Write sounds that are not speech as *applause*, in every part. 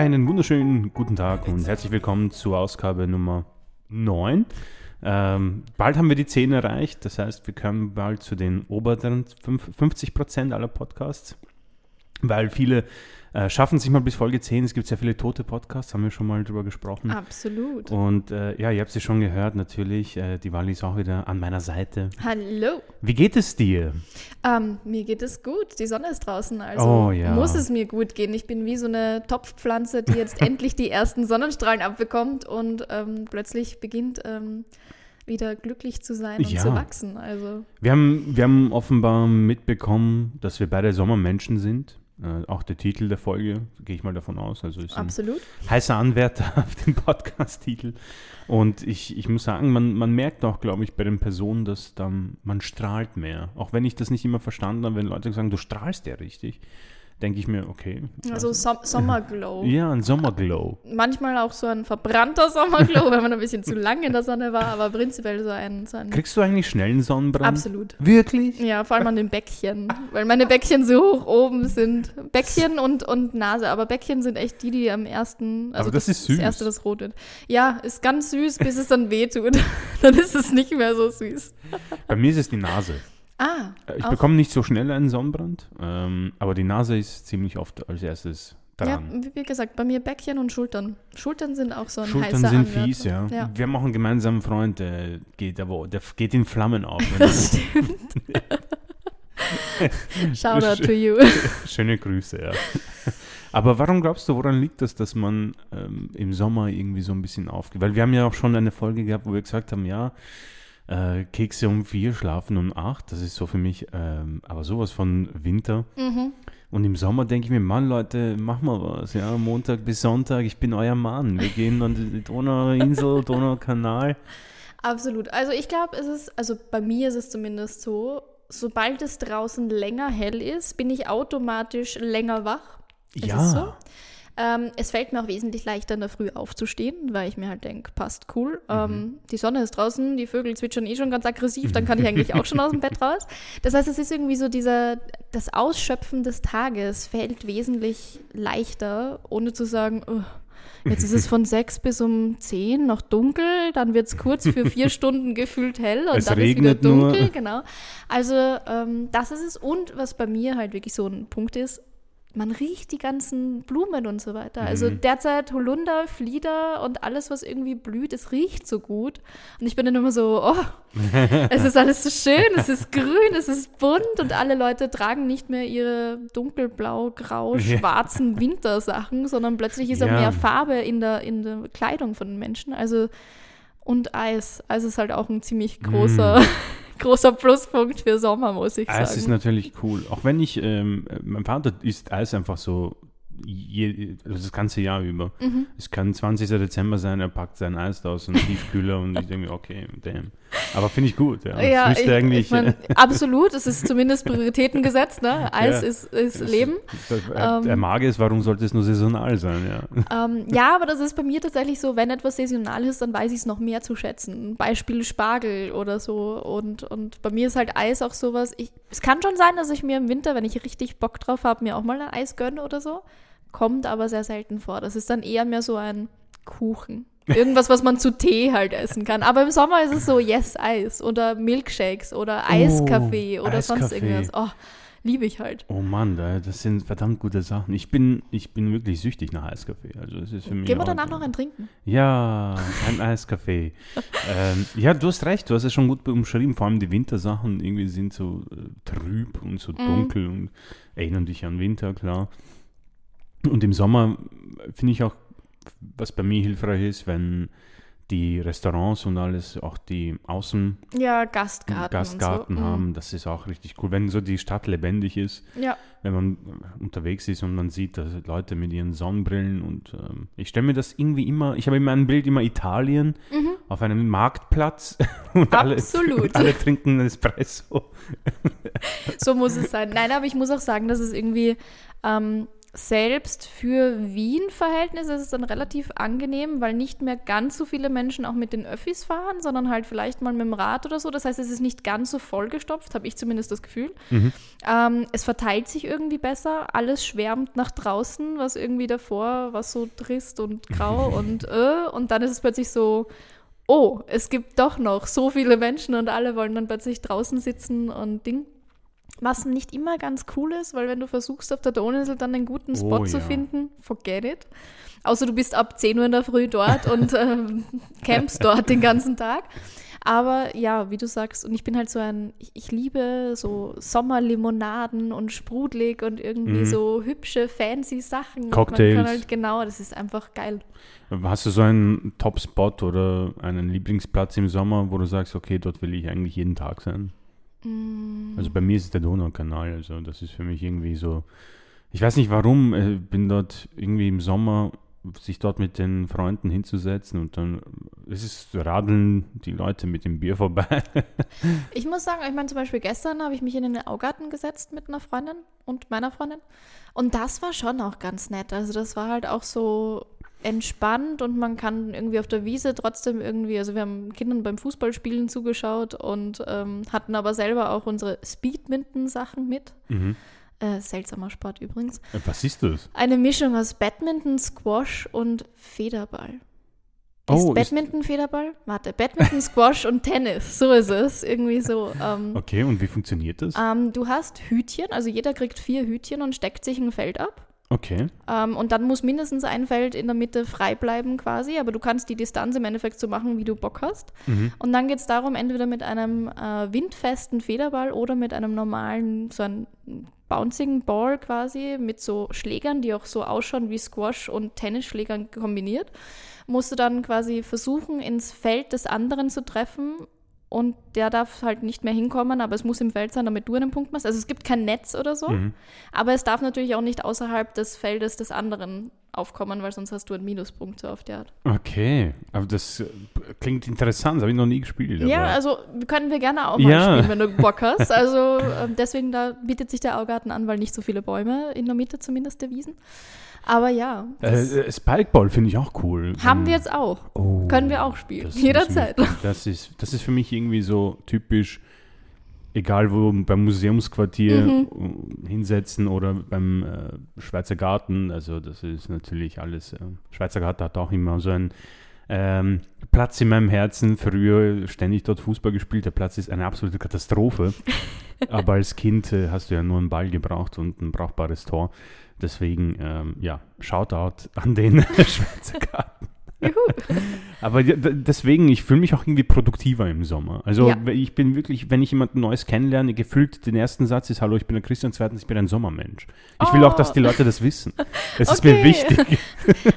Einen wunderschönen guten Tag und herzlich willkommen zur Ausgabe Nummer 9. Ähm, bald haben wir die 10 erreicht, das heißt, wir kommen bald zu den oberen 50 Prozent aller Podcasts, weil viele äh, schaffen sich mal bis Folge 10. Es gibt sehr viele tote Podcasts, haben wir schon mal drüber gesprochen. Absolut. Und äh, ja, ihr habt sie schon gehört, natürlich. Äh, die Wally ist auch wieder an meiner Seite. Hallo. Wie geht es dir? Ähm, mir geht es gut. Die Sonne ist draußen, also Oh, ja. muss es mir gut gehen. Ich bin wie so eine Topfpflanze, die jetzt *laughs* endlich die ersten Sonnenstrahlen abbekommt und ähm, plötzlich beginnt ähm, wieder glücklich zu sein und Ja. zu wachsen. Also Wir haben, wir haben offenbar mitbekommen, dass wir beide Sommermenschen sind. Äh, auch der Titel der Folge, gehe ich mal davon aus. Also ist absolut. heißer Anwärter *laughs* auf den Podcast-Titel. Und ich, ich muss sagen, man, man merkt auch, glaube ich, bei den Personen, dass dann man strahlt mehr. Auch wenn ich das nicht immer verstanden habe, wenn Leute sagen, du strahlst ja richtig, denke ich mir, okay. Also Som Sommerglow. *laughs* ja, ein Sommerglow. Manchmal auch so ein verbrannter Sommerglow, wenn man ein bisschen zu lange in der Sonne war, aber prinzipiell so ein, so ein Kriegst du eigentlich schnell einen Sonnenbrand? absolut. Wirklich? Ja, vor allem an den Bäckchen, weil meine Bäckchen so hoch oben sind. Bäckchen und, und Nase, aber Bäckchen sind echt die, die am ersten, also Aber das ist süß. das erste, das rot wird. Ja, ist ganz süß, bis es dann wehtut. *laughs* dann ist es nicht mehr so süß. Bei mir ist es die Nase. Ah, Äh, Ich auch- bekomme nicht so schnell einen Sonnenbrand, ähm, aber die Nase ist ziemlich oft als erstes ja, dran. wie- wie gesagt, bei mir Bäckchen und Schultern. Schultern sind auch so ein Schultern heißer sind Anwärter. fies, ja. ja. Wir haben auch einen gemeinsamen Freund, der geht, wo- der geht in Flammen auf. *laughs* Das stimmt. *laughs* Shoutout to you. *laughs* Schöne Grüße, ja. Aber warum glaubst du, woran liegt das, dass man ähm, im Sommer irgendwie so ein bisschen aufgeht? Weil wir haben ja auch schon eine Folge gehabt, wo wir gesagt haben, ja, äh, Kekse um vier, schlafen um acht. Das ist so für mich, ähm, aber sowas von Winter. Mhm. Und im Sommer denke ich mir, Mann, Leute, mach mal was. Ja, Montag bis Sonntag, ich bin euer Mann. Wir gehen an die Donauinsel, *laughs* Donaukanal. Absolut. Also ich glaube, es ist, also bei mir ist es zumindest so, sobald es draußen länger hell ist, bin ich automatisch länger wach. Es Ja. so. Ähm, es fällt mir auch wesentlich leichter, in der Früh aufzustehen, weil ich mir halt denke, passt cool. Mhm. Ähm, die Sonne ist draußen, die Vögel zwitschern eh schon ganz aggressiv, dann kann ich *laughs* eigentlich auch schon aus dem Bett raus. Das heißt, es ist irgendwie so dieser, das Ausschöpfen des Tages fällt wesentlich leichter, ohne zu sagen, oh, jetzt ist es von *laughs* sechs bis um zehn noch dunkel, dann wird es kurz für vier *laughs* Stunden gefühlt hell und Es dann ist wieder dunkel, nur. genau. Also ähm, das ist es. Und was bei mir halt wirklich so ein Punkt ist, man riecht die ganzen Blumen und so weiter. Also Mhm. derzeit Holunder, Flieder und alles, was irgendwie blüht, es riecht so gut. Und ich bin dann immer so, oh, *laughs* es ist alles so schön, es ist grün, es ist bunt und alle Leute tragen nicht mehr ihre dunkelblau, grau, Ja. schwarzen Wintersachen, sondern plötzlich ist auch Ja. mehr Farbe in der, in der Kleidung von den Menschen. Also und Eis. Eis ist halt auch ein ziemlich großer, großer Pluspunkt für Sommer, muss ich Eis ist sagen. natürlich cool. Auch wenn ich, ähm, mein Vater isst Eis einfach so je, also das ganze Jahr über. Mhm. Es kann 20. Dezember sein, er packt sein Eis aus *laughs* dem Tiefkühler und ich denke okay, damn. Aber finde ich gut, ja. Ja, das ich, eigentlich. ich mein, absolut. Es ist zumindest Prioritäten gesetzt. Ne? Eis Ja. ist, ist das- Leben. das- Er, er Ähm, mag es, warum sollte es nur saisonal sein, ja. Ähm, ja, aber das ist bei mir tatsächlich so, wenn etwas saisonal ist, dann weiß ich es noch mehr zu schätzen. Beispiel Spargel oder so. Und, und bei mir ist halt Eis auch sowas. Ich, es kann schon sein, dass ich mir im Winter, wenn ich richtig Bock drauf habe, mir auch mal ein Eis gönne oder so. Kommt aber sehr selten vor. Das ist dann eher mehr so ein Kuchen. Irgendwas, was man zu Tee halt essen kann. Aber im Sommer ist es so, yes, Eis oder Milkshakes oder Eiskaffee oder sonst Eiskaffee. irgendwas. Oh, liebe ich halt. Oh Mann, da- das sind verdammt gute Sachen. Ich bin, ich bin wirklich süchtig nach Eiskaffee. Also es ist für mich Gehen wir danach noch ein Trinken? Ja, ein Eiskaffee. *laughs* ähm, ja, du hast recht, du hast es schon gut umschrieben. Vor allem die Wintersachen irgendwie sind so äh, trüb und so dunkel und erinnern dich an Winter, klar. Und im Sommer äh, finde ich auch, was bei mir hilfreich ist, wenn die Restaurants und alles, auch die Außen Ja, Gastgarten. Gastgarten so. Mm. haben, das ist auch richtig cool. Wenn so die Stadt lebendig ist, Ja. wenn man unterwegs ist und man sieht, dass Leute mit ihren Sonnenbrillen und ähm, ich stelle mir das irgendwie immer, ich habe in meinem Bild immer Italien auf einem Marktplatz *laughs* und alle, Mhm. Absolut. und alle trinken Espresso. *laughs* So muss es sein. Nein, aber ich muss auch sagen, dass es irgendwie, ähm, selbst für Wien-Verhältnisse ist es dann relativ angenehm, weil nicht mehr ganz so viele Menschen auch mit den Öffis fahren, sondern halt vielleicht mal mit dem Rad oder so. Das heißt, es ist nicht ganz so vollgestopft, habe ich zumindest das Gefühl. Mhm. Ähm, es verteilt sich irgendwie besser, alles schwärmt nach draußen, was irgendwie davor war so trist und grau *laughs* und äh, und dann ist es plötzlich so, oh, es gibt doch noch so viele Menschen und alle wollen dann plötzlich draußen sitzen und Ding. Was nicht immer ganz cool ist, weil wenn du versuchst, auf der Donauinsel dann einen guten Spot Oh, zu ja. finden, forget it. Außer du bist ab 10 Uhr in der Früh dort und *laughs* ähm, campst dort den ganzen Tag. Aber ja, wie du sagst, und ich bin halt so ein, ich, ich liebe so Sommerlimonaden und sprudelig und irgendwie Mhm. so hübsche, fancy Sachen. Cocktails. Man kann halt, genau, das ist einfach geil. Hast du so einen Top-Spot oder einen Lieblingsplatz im Sommer, wo du sagst, okay, dort will ich eigentlich jeden Tag sein? Mm. Also bei mir ist es der Donaukanal, also das ist für mich irgendwie so, ich weiß nicht warum, äh, bin dort irgendwie im Sommer, sich dort mit den Freunden hinzusetzen und dann es ist radeln die Leute mit dem Bier vorbei. *laughs* Ich muss sagen, ich meine, zum Beispiel gestern habe ich mich in den Augarten gesetzt mit einer Freundin und meiner Freundin. Und das war schon auch ganz nett. Also das war halt auch so entspannt und man kann irgendwie auf der Wiese trotzdem irgendwie, also wir haben Kindern beim Fußballspielen zugeschaut und ähm, hatten aber selber auch unsere Speedminton-Sachen mit. mhm. Äh, seltsamer Sport übrigens. Äh, Was ist das? Eine Mischung aus Badminton, Squash und Federball. Oh, ist ist- Badminton Federball? Warte, Badminton, Squash und Tennis. So ist es. Irgendwie so. Ähm, Okay, und wie funktioniert das? ähm, du hast Hütchen, also jeder kriegt vier Hütchen und steckt sich ein Feld ab. Okay. Ähm, und dann muss mindestens ein Feld in der Mitte frei bleiben quasi, aber du kannst die Distanz im Endeffekt so machen, wie du Bock hast. Mhm. Und dann geht es darum, entweder mit einem äh, windfesten Federball oder mit einem normalen, so einem bouncing Ball quasi, mit so Schlägern, die auch so ausschauen wie Squash und Tennisschlägern kombiniert, musst du dann quasi versuchen, ins Feld des anderen zu treffen. Und der darf halt nicht mehr hinkommen, aber es muss im Feld sein, damit du einen Punkt machst. Also es gibt kein Netz oder so. Mhm. Aber es darf natürlich auch nicht außerhalb des Feldes des anderen aufkommen, weil sonst hast du einen Minuspunkt so auf die Art. Okay, aber das äh, klingt interessant, das habe ich noch nie gespielt. Ja, also können wir gerne auch mal Ja. spielen, wenn du Bock *laughs* hast. Also ähm, deswegen, da bietet sich der Augarten an, weil nicht so viele Bäume, in der Mitte zumindest der Wiesen. Aber ja, Äh, äh, Spikeball finde ich auch cool. haben Ähm, wir jetzt auch. oh, Können wir auch spielen, *laughs* jederzeit. mich- Das ist, das ist für mich irgendwie so typisch, egal wo, beim Museumsquartier Mhm. äh, hinsetzen oder beim äh, Schweizer Garten. Also das ist natürlich alles, äh, Schweizer Garten hat auch immer so einen ähm, Platz in meinem Herzen. Früher ständig dort Fußball gespielt. Der Platz ist eine absolute Katastrophe. *laughs* Aber als Kind äh, hast du ja nur einen Ball gebraucht und ein brauchbares Tor. Deswegen, ähm, ja, Shoutout an den *laughs* Schweizer Garten. Juhu. Aber deswegen, ich fühle mich auch irgendwie produktiver im Sommer. Also Ja. ich bin wirklich, wenn ich jemanden Neues kennenlerne, gefühlt den ersten Satz ist, hallo, ich bin der Christian, zweitens, ich bin ein Sommermensch. Ich will auch, dass die Leute das wissen. *laughs* Es ist mir Okay. wichtig.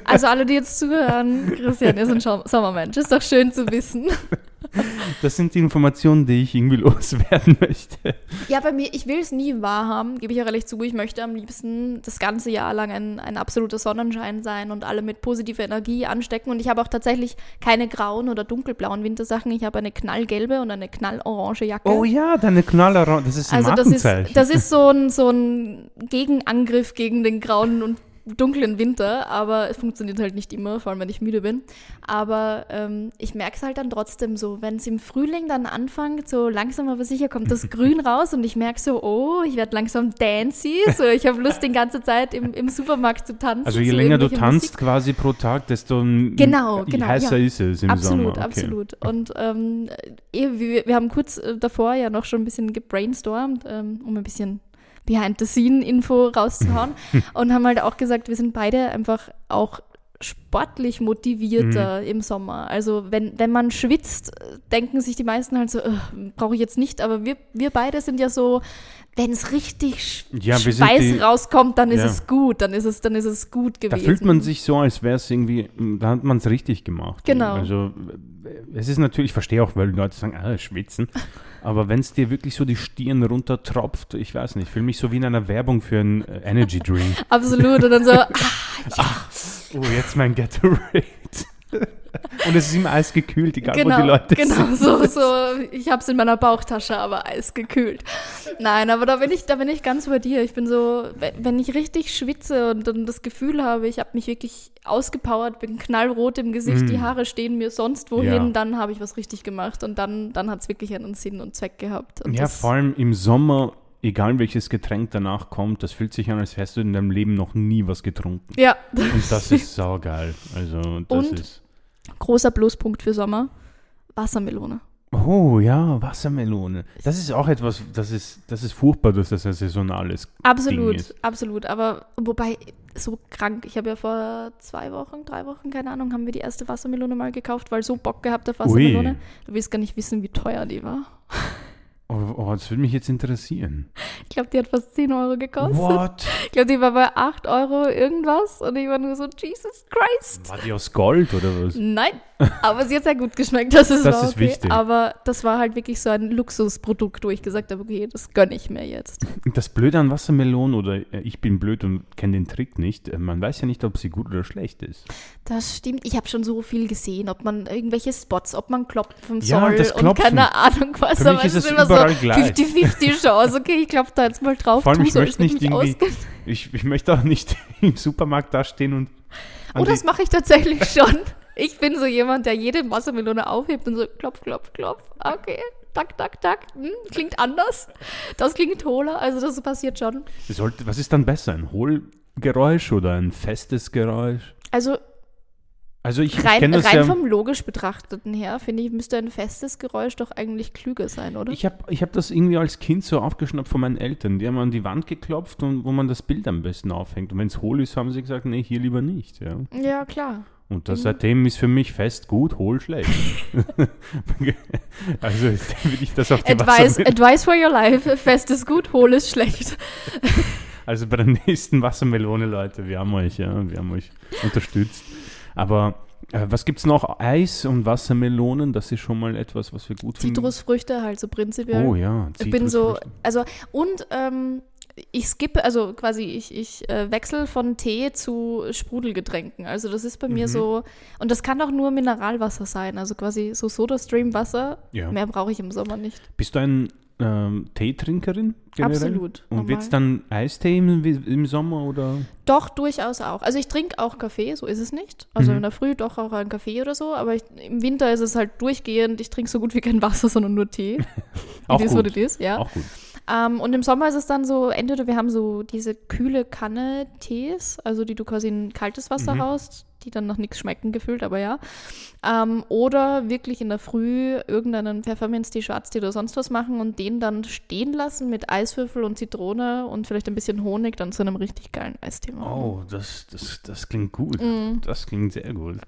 Also alle, die jetzt zuhören, Christian ist ein Sommermensch. Ist doch schön zu wissen. *laughs* *laughs* Das sind die Informationen, die ich irgendwie *laughs* loswerden möchte. Ja, bei mir, ich will es nie wahrhaben, gebe ich auch ehrlich zu. Ich möchte am liebsten das ganze Jahr lang ein, ein absoluter Sonnenschein sein und alle mit positiver Energie anstecken. Und ich habe auch tatsächlich keine grauen oder dunkelblauen Wintersachen. Ich habe eine knallgelbe und eine knallorange Jacke. Oh ja, deine Knaller, das ist ein also das ist, das ist so ein, so ein Gegenangriff gegen den grauen und dunklen Winter, aber es funktioniert halt nicht immer, vor allem wenn ich müde bin. Aber ähm, ich merke es halt dann trotzdem so, wenn es im Frühling dann anfängt, so langsam aber sicher kommt das *laughs* Grün raus und ich merke so, oh, ich werde langsam dancy, so ich habe Lust, die ganze Zeit im, im Supermarkt zu tanzen. also je länger du tanzt Musik. quasi pro Tag, desto Genau, je genau, heißer ja. ist es im absolut, Sommer. Okay. absolut. Und ähm, eh, wir, wir haben kurz äh, davor ja noch schon ein bisschen gebrainstormt, ähm, um ein bisschen Behind-the-Scene-Info rauszuhauen. *laughs* Und haben halt auch gesagt, wir sind beide einfach auch sportlich motivierter Mhm. im Sommer. Also wenn, wenn man schwitzt, denken sich die meisten halt so, brauche ich jetzt nicht, aber wir, wir beide sind ja so, wenn es richtig Ja, Schweiß die- rauskommt, dann ist Ja. es gut, dann ist es, dann ist es gut Da gewesen. fühlt man sich so, als wäre es irgendwie, da hat man es richtig gemacht. Genau. Also es ist natürlich, ich verstehe auch, weil Leute sagen, ah, schwitzen. Aber wenn es dir wirklich so die Stirn runtertropft, ich weiß nicht, ich fühle mich so wie in einer Werbung für einen äh, Energy Drink. *laughs* Absolut. Und dann so, *laughs* ah, Oh, jetzt mein Gatorade. *laughs* Und es ist immer eisgekühlt, egal genau, wo die Leute genau, sind. so, so, ich habe es in meiner Bauchtasche, aber eisgekühlt. Nein, aber da bin ich, da bin ich ganz bei dir. Ich bin so, wenn- ich richtig schwitze und dann das Gefühl habe, ich habe mich wirklich ausgepowert, bin knallrot im Gesicht, die Haare stehen mir sonst wohin, Mm. Ja. dann habe ich was richtig gemacht und dann, dann hat es wirklich einen Sinn und Zweck gehabt. Und Ja, vor allem im Sommer, egal welches Getränk danach kommt, das fühlt sich an, als hättest du in deinem Leben noch nie was getrunken. Ja, Und das *laughs* ist saugeil. Also, das Und? ist. großer Pluspunkt für Sommer, Wassermelone. Oh ja, Wassermelone. Das ist auch etwas, das ist, das ist furchtbar, dass das ein saisonales Ding Absolut, ist. absolut. Aber wobei, so krank. Ich habe ja vor zwei Wochen, drei Wochen, keine Ahnung, haben wir die erste Wassermelone mal gekauft, weil so Bock gehabt auf Wassermelone. Ui. Du willst gar nicht wissen, wie teuer die war. Oh, das würde mich jetzt interessieren. Ich glaube, die hat fast 10 Euro gekostet. What? Ich glaube, die war bei 8 Euro irgendwas und ich war nur so, Jesus Christ. War die aus Gold oder was? Nein, aber sie hat sehr gut geschmeckt, das ist, Das ist okay. wichtig. Aber das war halt wirklich so ein Luxusprodukt, wo ich gesagt habe, okay, das gönne ich mir jetzt. Das Blöde an Wassermelonen, oder äh, ich bin blöd und kenne den Trick nicht, äh, man weiß ja nicht, ob sie gut oder schlecht ist. Das stimmt. Ich habe schon so viel gesehen, ob man irgendwelche Spots, ob man klopfen Ja, soll und keine Ahnung was. Für mich aber ist es so überall gleich. 50-50 Chance. Okay, ich klopfe da jetzt mal drauf. Vor allem, ich möchte nicht irgendwie, ich, ich möchte auch nicht *laughs* im Supermarkt dastehen und Oh, das mache ich tatsächlich schon. Ich bin so jemand, der jede Wassermelone aufhebt und so klopf, klopf, klopf. Okay, tak, tak, tak. Hm, klingt anders. Das klingt hohler, also das passiert schon. sollte, was ist dann besser, ein Hohlgeräusch oder ein festes Geräusch? Also Also ich, ich rein, kenne das rein ja, vom logisch betrachteten her, finde ich, müsste ein festes Geräusch doch eigentlich klüger sein, oder? ich habe ich hab das irgendwie als Kind so aufgeschnappt von meinen Eltern. Die haben an die Wand geklopft und wo man das Bild am besten aufhängt. Und wenn es hohl ist, haben sie gesagt, nee, hier lieber nicht. Ja. ja, klar. Und das, Mhm. seitdem ist für mich fest gut, hohl schlecht. *laughs* also würde ich das auf die Advice, advice for your life. Fest ist gut, hohl ist schlecht. Also bei der nächsten Wassermelone, Leute, wir haben euch, ja, wir haben euch unterstützt. Aber äh, was gibt es noch? Eis und Wassermelonen, das ist schon mal etwas, was wir gut finden. Zitrusfrüchte halt so prinzipiell. Oh ja, ich bin so, Zitrusfrüchte. also und ähm, ich skippe, also quasi ich, ich äh, wechsle von Tee zu Sprudelgetränken. Also das ist bei mir Mhm. so, und das kann auch nur Mineralwasser sein, also quasi so Soda-Stream-Wasser. Ja. Mehr brauche ich im Sommer nicht. Bist du ein ähm, Teetrinkerin generell? Absolut, Und wird es dann Eistee im, im Sommer oder? Doch, durchaus auch. Also ich trinke auch Kaffee, so ist es nicht. Also Mhm. in der Früh doch auch einen Kaffee oder so, aber ich, im Winter ist es halt durchgehend, ich trinke so gut wie kein Wasser, sondern nur Tee. *laughs* Auch is gut. is, ja. Auch gut. Ähm, und im Sommer ist es dann so, entweder wir haben so diese kühle Kanne Tees, also die du quasi in kaltes Wasser Mhm. haust, die dann nach nichts schmecken gefühlt, aber ja. Ähm, oder wirklich in der Früh irgendeinen Pfefferminztee, Schwarztee oder sonst was machen und den dann stehen lassen mit Eiswürfel und Zitrone und vielleicht ein bisschen Honig dann zu einem richtig geilen Eistee machen. Oh, das, das, das klingt gut. Mm. Das klingt sehr gut.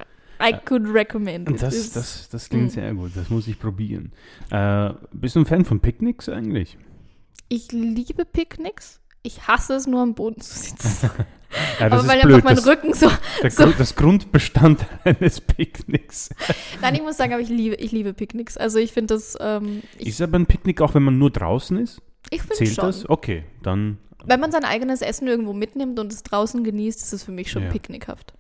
I could recommend it. Das, das, das klingt Mm. sehr gut. Das muss ich probieren. Äh, bist du ein Fan von Picknicks eigentlich? Ich liebe Picknicks. Ich hasse es nur am Boden zu sitzen. *laughs* Ja, aber weil einfach mein Rücken so. so- Grund- das Grundbestandteil *laughs* eines Picknicks. Nein, ich muss sagen, aber ich liebe, ich liebe Picknicks. Also ich finde das, ähm, ich, Ist aber ein Picknick auch, wenn man nur draußen ist? ich finde Zählt schon. das? Okay, dann. Wenn man sein eigenes Essen irgendwo mitnimmt und es draußen genießt, ist es für mich schon Ja. picknickhaft.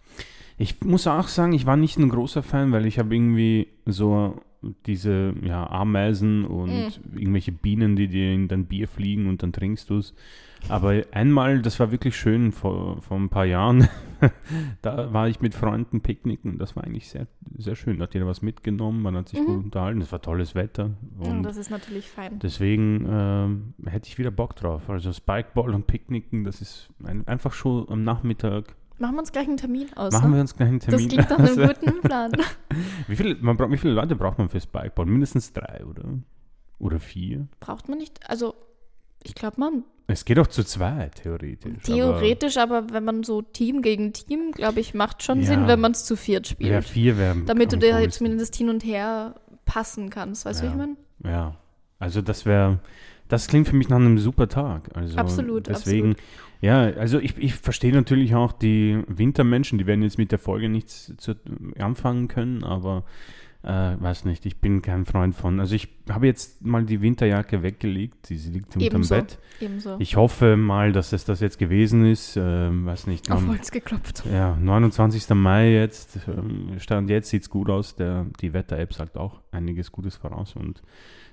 Ich muss auch sagen, ich war nicht ein großer Fan, weil ich habe irgendwie so diese ja, Ameisen und Mm. irgendwelche Bienen, die dir in dein Bier fliegen und dann trinkst du es. Aber einmal, das war wirklich schön vor, vor ein paar Jahren, *laughs* da war ich mit Freunden picknicken. Das war eigentlich sehr, sehr schön. Da hat jeder was mitgenommen, man hat sich Mhm. gut unterhalten, es war tolles Wetter. Und das ist natürlich fein. deswegen ähm, hätte ich wieder Bock drauf. Also Spikeball und Picknicken, das ist ein, einfach schon am Nachmittag. Machen wir uns gleich einen Termin aus. Machen ne? wir uns gleich einen Termin. Das klingt nach einem guten Plan. *laughs* Wie viele, man braucht, wie viele Leute braucht man für Spikeball? Mindestens drei, oder? Oder vier? Braucht man nicht, also ich glaube man, Es geht auch zu zweit, theoretisch. theoretisch, aber, wenn man so Team gegen Team, glaube ich, macht schon Ja. Sinn, wenn man es zu viert Aber, spielt. ja, vier wären. damit du dir halt zumindest hin und her passen kannst. Weißt du, Ja. wie ich meine? Ja, also das wäre, das klingt für mich nach einem super Tag. Also Absolut, deswegen, absolut. ja, also ich, ich verstehe natürlich auch die Wintermenschen, die werden jetzt mit der Folge nichts zu, anfangen können, aber Äh, weiß nicht, ich bin kein Freund von. Also ich habe jetzt mal die Winterjacke weggelegt, sie liegt unterm Ebenso. Bett. Ebenso. Ich hoffe mal, dass es das jetzt gewesen ist. Ähm, weiß nicht. Auf Holz geklopft. ja, 29. Mai jetzt. ähm, Stand jetzt sieht es gut aus. Der, die Wetter-App sagt auch einiges Gutes voraus. Und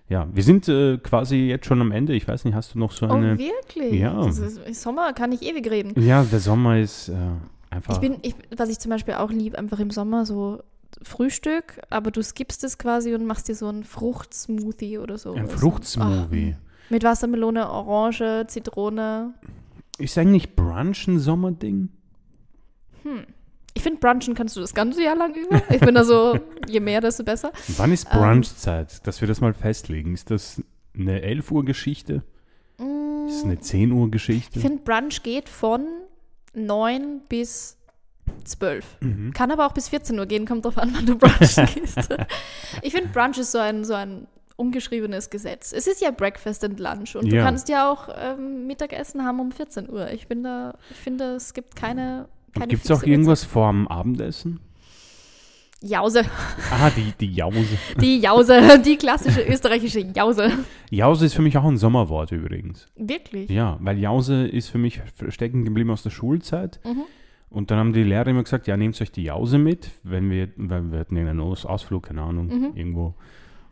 ja, wir sind äh, quasi jetzt schon am Ende. Ich weiß nicht, hast du noch so Oh, eine. wirklich? Ja. Ist, Sommer kann ich ewig reden. ja, der Sommer ist äh, einfach. Ich bin, ich, was ich zum Beispiel auch lieb, einfach im Sommer so Frühstück, aber du skippst es quasi und machst dir so einen Fruchtsmoothie oder so. ein Also, Fruchtsmovie. ah, mit Wassermelone, Orange, Zitrone. Ist eigentlich Brunch ein Sommerding? Hm. Ich finde, brunchen kannst du das ganze Jahr lang über. Ich bin da so, je mehr, desto besser. Wann ist Ähm. Brunchzeit? Dass wir das mal festlegen. Ist das eine 11 Uhr Geschichte? Mm, Ist es eine 10 Uhr Geschichte? Ich finde, Brunch geht von 9 bis 12. Mhm. Kann aber auch bis 14 Uhr gehen, kommt drauf an, wann du brunchen *laughs* gehst. ich finde, Brunch ist so ein, so ein ungeschriebenes Gesetz. Es ist ja Breakfast and Lunch und Ja. du kannst ja auch ähm, Mittagessen haben um 14 Uhr. Ich bin da, ich finde, es gibt keine, keine Gibt es auch irgendwas vorm Abendessen? Jause. Ah, die, die Jause. *laughs* Die Jause, die klassische *laughs* österreichische Jause. Jause ist für mich auch ein Sommerwort übrigens. Wirklich? Ja, weil Jause ist für mich stecken geblieben aus der Schulzeit. Mhm. Und dann haben die Lehrer immer gesagt, ja, nehmt euch die Jause mit, wenn wir, weil wir hatten irgendeinen Aus Ausflug, keine Ahnung, Mhm. irgendwo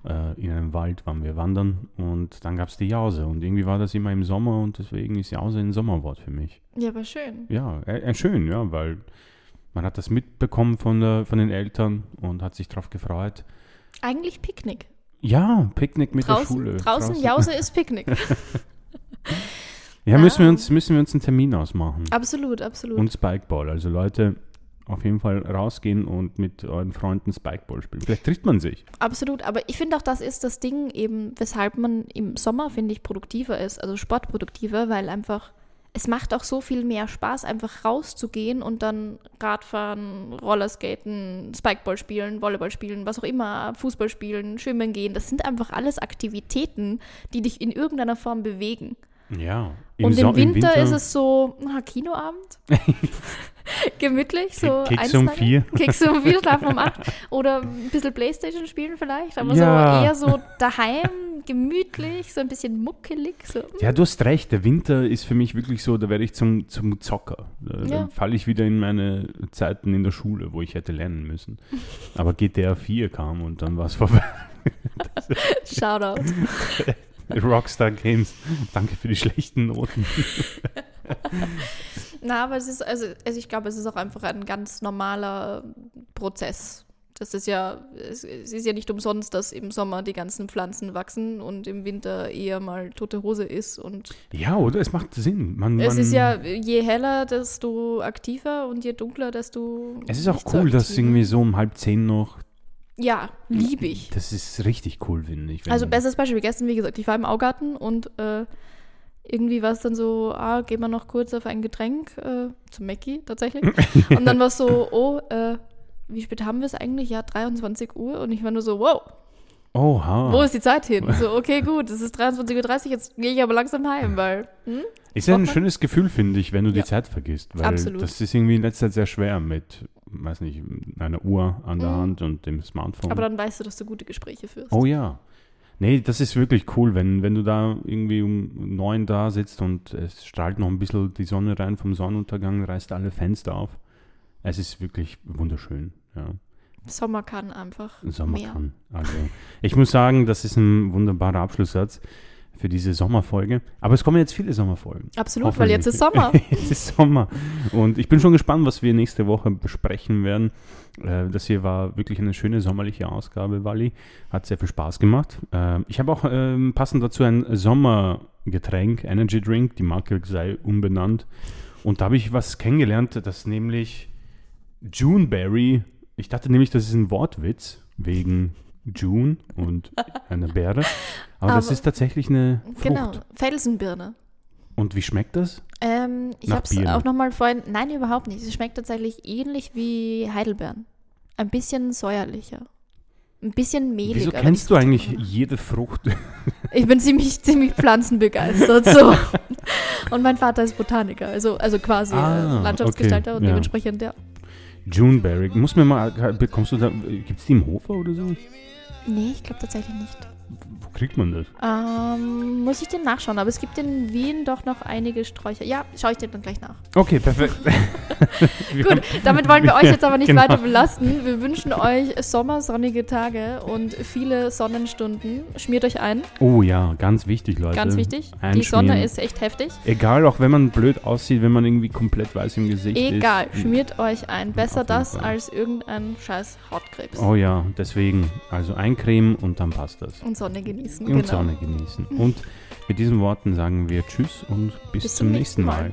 äh, in einem Wald waren wir wandern und dann gab es die Jause. Und irgendwie war das immer im Sommer und deswegen ist Jause ein Sommerwort für mich. Ja, aber schön. Ja, äh, äh, schön, ja, weil man hat das mitbekommen von, der, von den Eltern und hat sich darauf gefreut. Eigentlich Picknick. Ja, Picknick mit draußen, der Schule. Draußen Jause *laughs* ist Picknick. *laughs* Ja, müssen wir, uns, müssen wir uns einen Termin ausmachen. absolut, absolut. Und Spikeball. Also Leute, auf jeden Fall rausgehen und mit euren Freunden Spikeball spielen. Vielleicht trifft man sich. Absolut, aber ich finde auch, das ist das Ding eben, weshalb man im Sommer, finde ich, produktiver ist, also sportproduktiver, weil einfach, es macht auch so viel mehr Spaß, einfach rauszugehen und dann Radfahren, Rollerskaten, Spikeball spielen, Volleyball spielen, was auch immer, Fußball spielen, Schwimmen gehen. Das sind einfach alles Aktivitäten, die dich in irgendeiner Form bewegen. Ja. und So- im Winter, ist es so, ah, Kinoabend. *laughs* Gemütlich, so Kekse *laughs* um vier. Kekse um vier, schlafen um acht. Oder ein bisschen Playstation spielen vielleicht, aber Ja. so eher so daheim, gemütlich, so ein bisschen muckelig. So. Ja, du hast recht. Der Winter ist für mich wirklich so, da werde ich zum, zum Zocker. Da, Ja. Dann falle ich wieder in meine Zeiten in der Schule, wo ich hätte lernen müssen. *laughs* Aber GTA 4 kam und dann war es vorbei. Shoutout. *laughs* Rockstar Games. Danke für die schlechten Noten. *laughs* Na, aber es ist, also, also ich glaube, es ist auch einfach ein ganz normaler Prozess. Das ist ja, es, es ist ja nicht umsonst, dass im Sommer die ganzen Pflanzen wachsen und im Winter eher mal tote Hose ist. Und Ja, oder? Es macht Sinn. Man, es man, ist ja, je heller, desto aktiver und je dunkler, desto. Es ist auch nicht so cool, dass irgendwie so um halb zehn noch. Ja, liebe ich. Das ist richtig cool, finde ich. Also bestes Beispiel, gestern, wie gesagt, ich war im Augarten und äh, irgendwie war es dann so, ah, gehen wir noch kurz auf ein Getränk äh, zu Mackie tatsächlich. *laughs* und dann war es so, oh, äh, wie spät haben wir es eigentlich? Ja, 23 Uhr. Und ich war nur so, wow, Oha. wo ist die Zeit hin? So, okay, gut, es ist 23.30 Uhr, jetzt gehe ich aber langsam heim, weil, hm? Ist ja ein schönes Gefühl, finde ich, wenn du Ja. die Zeit vergisst. Weil Absolut. das ist irgendwie in letzter Zeit sehr schwer mit, weiß nicht, einer Uhr an der Mhm. Hand und dem Smartphone. Aber dann weißt du, dass du gute Gespräche führst. oh ja. Nee, das ist wirklich cool, wenn, wenn du da irgendwie um neun da sitzt und es strahlt noch ein bisschen die Sonne rein vom Sonnenuntergang, reißt alle Fenster auf. Es ist wirklich wunderschön, ja. Sommer kann einfach Sommer mehr. kann. Also, ich muss sagen, das ist ein wunderbarer Abschlusssatz für diese Sommerfolge. Aber es kommen jetzt viele Sommerfolgen. Absolut, weil jetzt ist. Sommer. *laughs* jetzt ist Sommer. Und ich bin schon gespannt, was wir nächste Woche besprechen werden. Äh, das hier war wirklich eine schöne sommerliche Ausgabe, Wally. Hat sehr viel Spaß gemacht. Äh, ich habe auch ähm, passend dazu ein Sommergetränk, Energy Drink. Die Marke sei unbenannt. Und da habe ich was kennengelernt, das nämlich Juneberry. Ich dachte nämlich, das ist ein Wortwitz wegen June und einer Beere. Aber, das Aber- ist tatsächlich eine Frucht. Genau, Felsenbirne. Und wie schmeckt das? Ähm, ich habe es auch nochmal vorhin. Nein, überhaupt nicht. Es schmeckt tatsächlich ähnlich wie Heidelbeeren. Ein bisschen säuerlicher. Ein bisschen mehliger. Wieso kennst du eigentlich mache. jede Frucht? *laughs* Ich bin ziemlich, ziemlich pflanzenbegeistert. *laughs* So. Und mein Vater ist Botaniker, also, also quasi Ah, äh, Landschaftsgestalter okay, und ja. dementsprechend, ja. Juneberry. Muss mir mal, bekommst du da, gibt's die im Hofer oder so? Nee, ich glaube tatsächlich nicht. Wo kriegt man das? Ähm, muss ich den nachschauen, aber es gibt in Wien doch noch einige Sträucher. Ja, schaue ich dir dann gleich nach. Okay, perfekt. *laughs* *laughs* Gut, damit wollen wir euch jetzt aber nicht Genau. weiter belasten. Wir wünschen euch sommersonnige Tage und viele Sonnenstunden. Schmiert euch ein, Oh ja, ganz wichtig, Leute. ganz wichtig. Die. Sonne ist echt heftig. Egal, auch wenn man blöd aussieht, wenn man irgendwie komplett weiß im Gesicht Egal, ist. schmiert euch ein. Besser das Fall. als irgendein scheiß Hautkrebs. Oh ja, deswegen, also eincremen und dann passt das. Und Sonne genießen, Und genau. Sonne genießen. Und mit diesen Worten sagen wir Tschüss und bis, zum, nächsten Mal.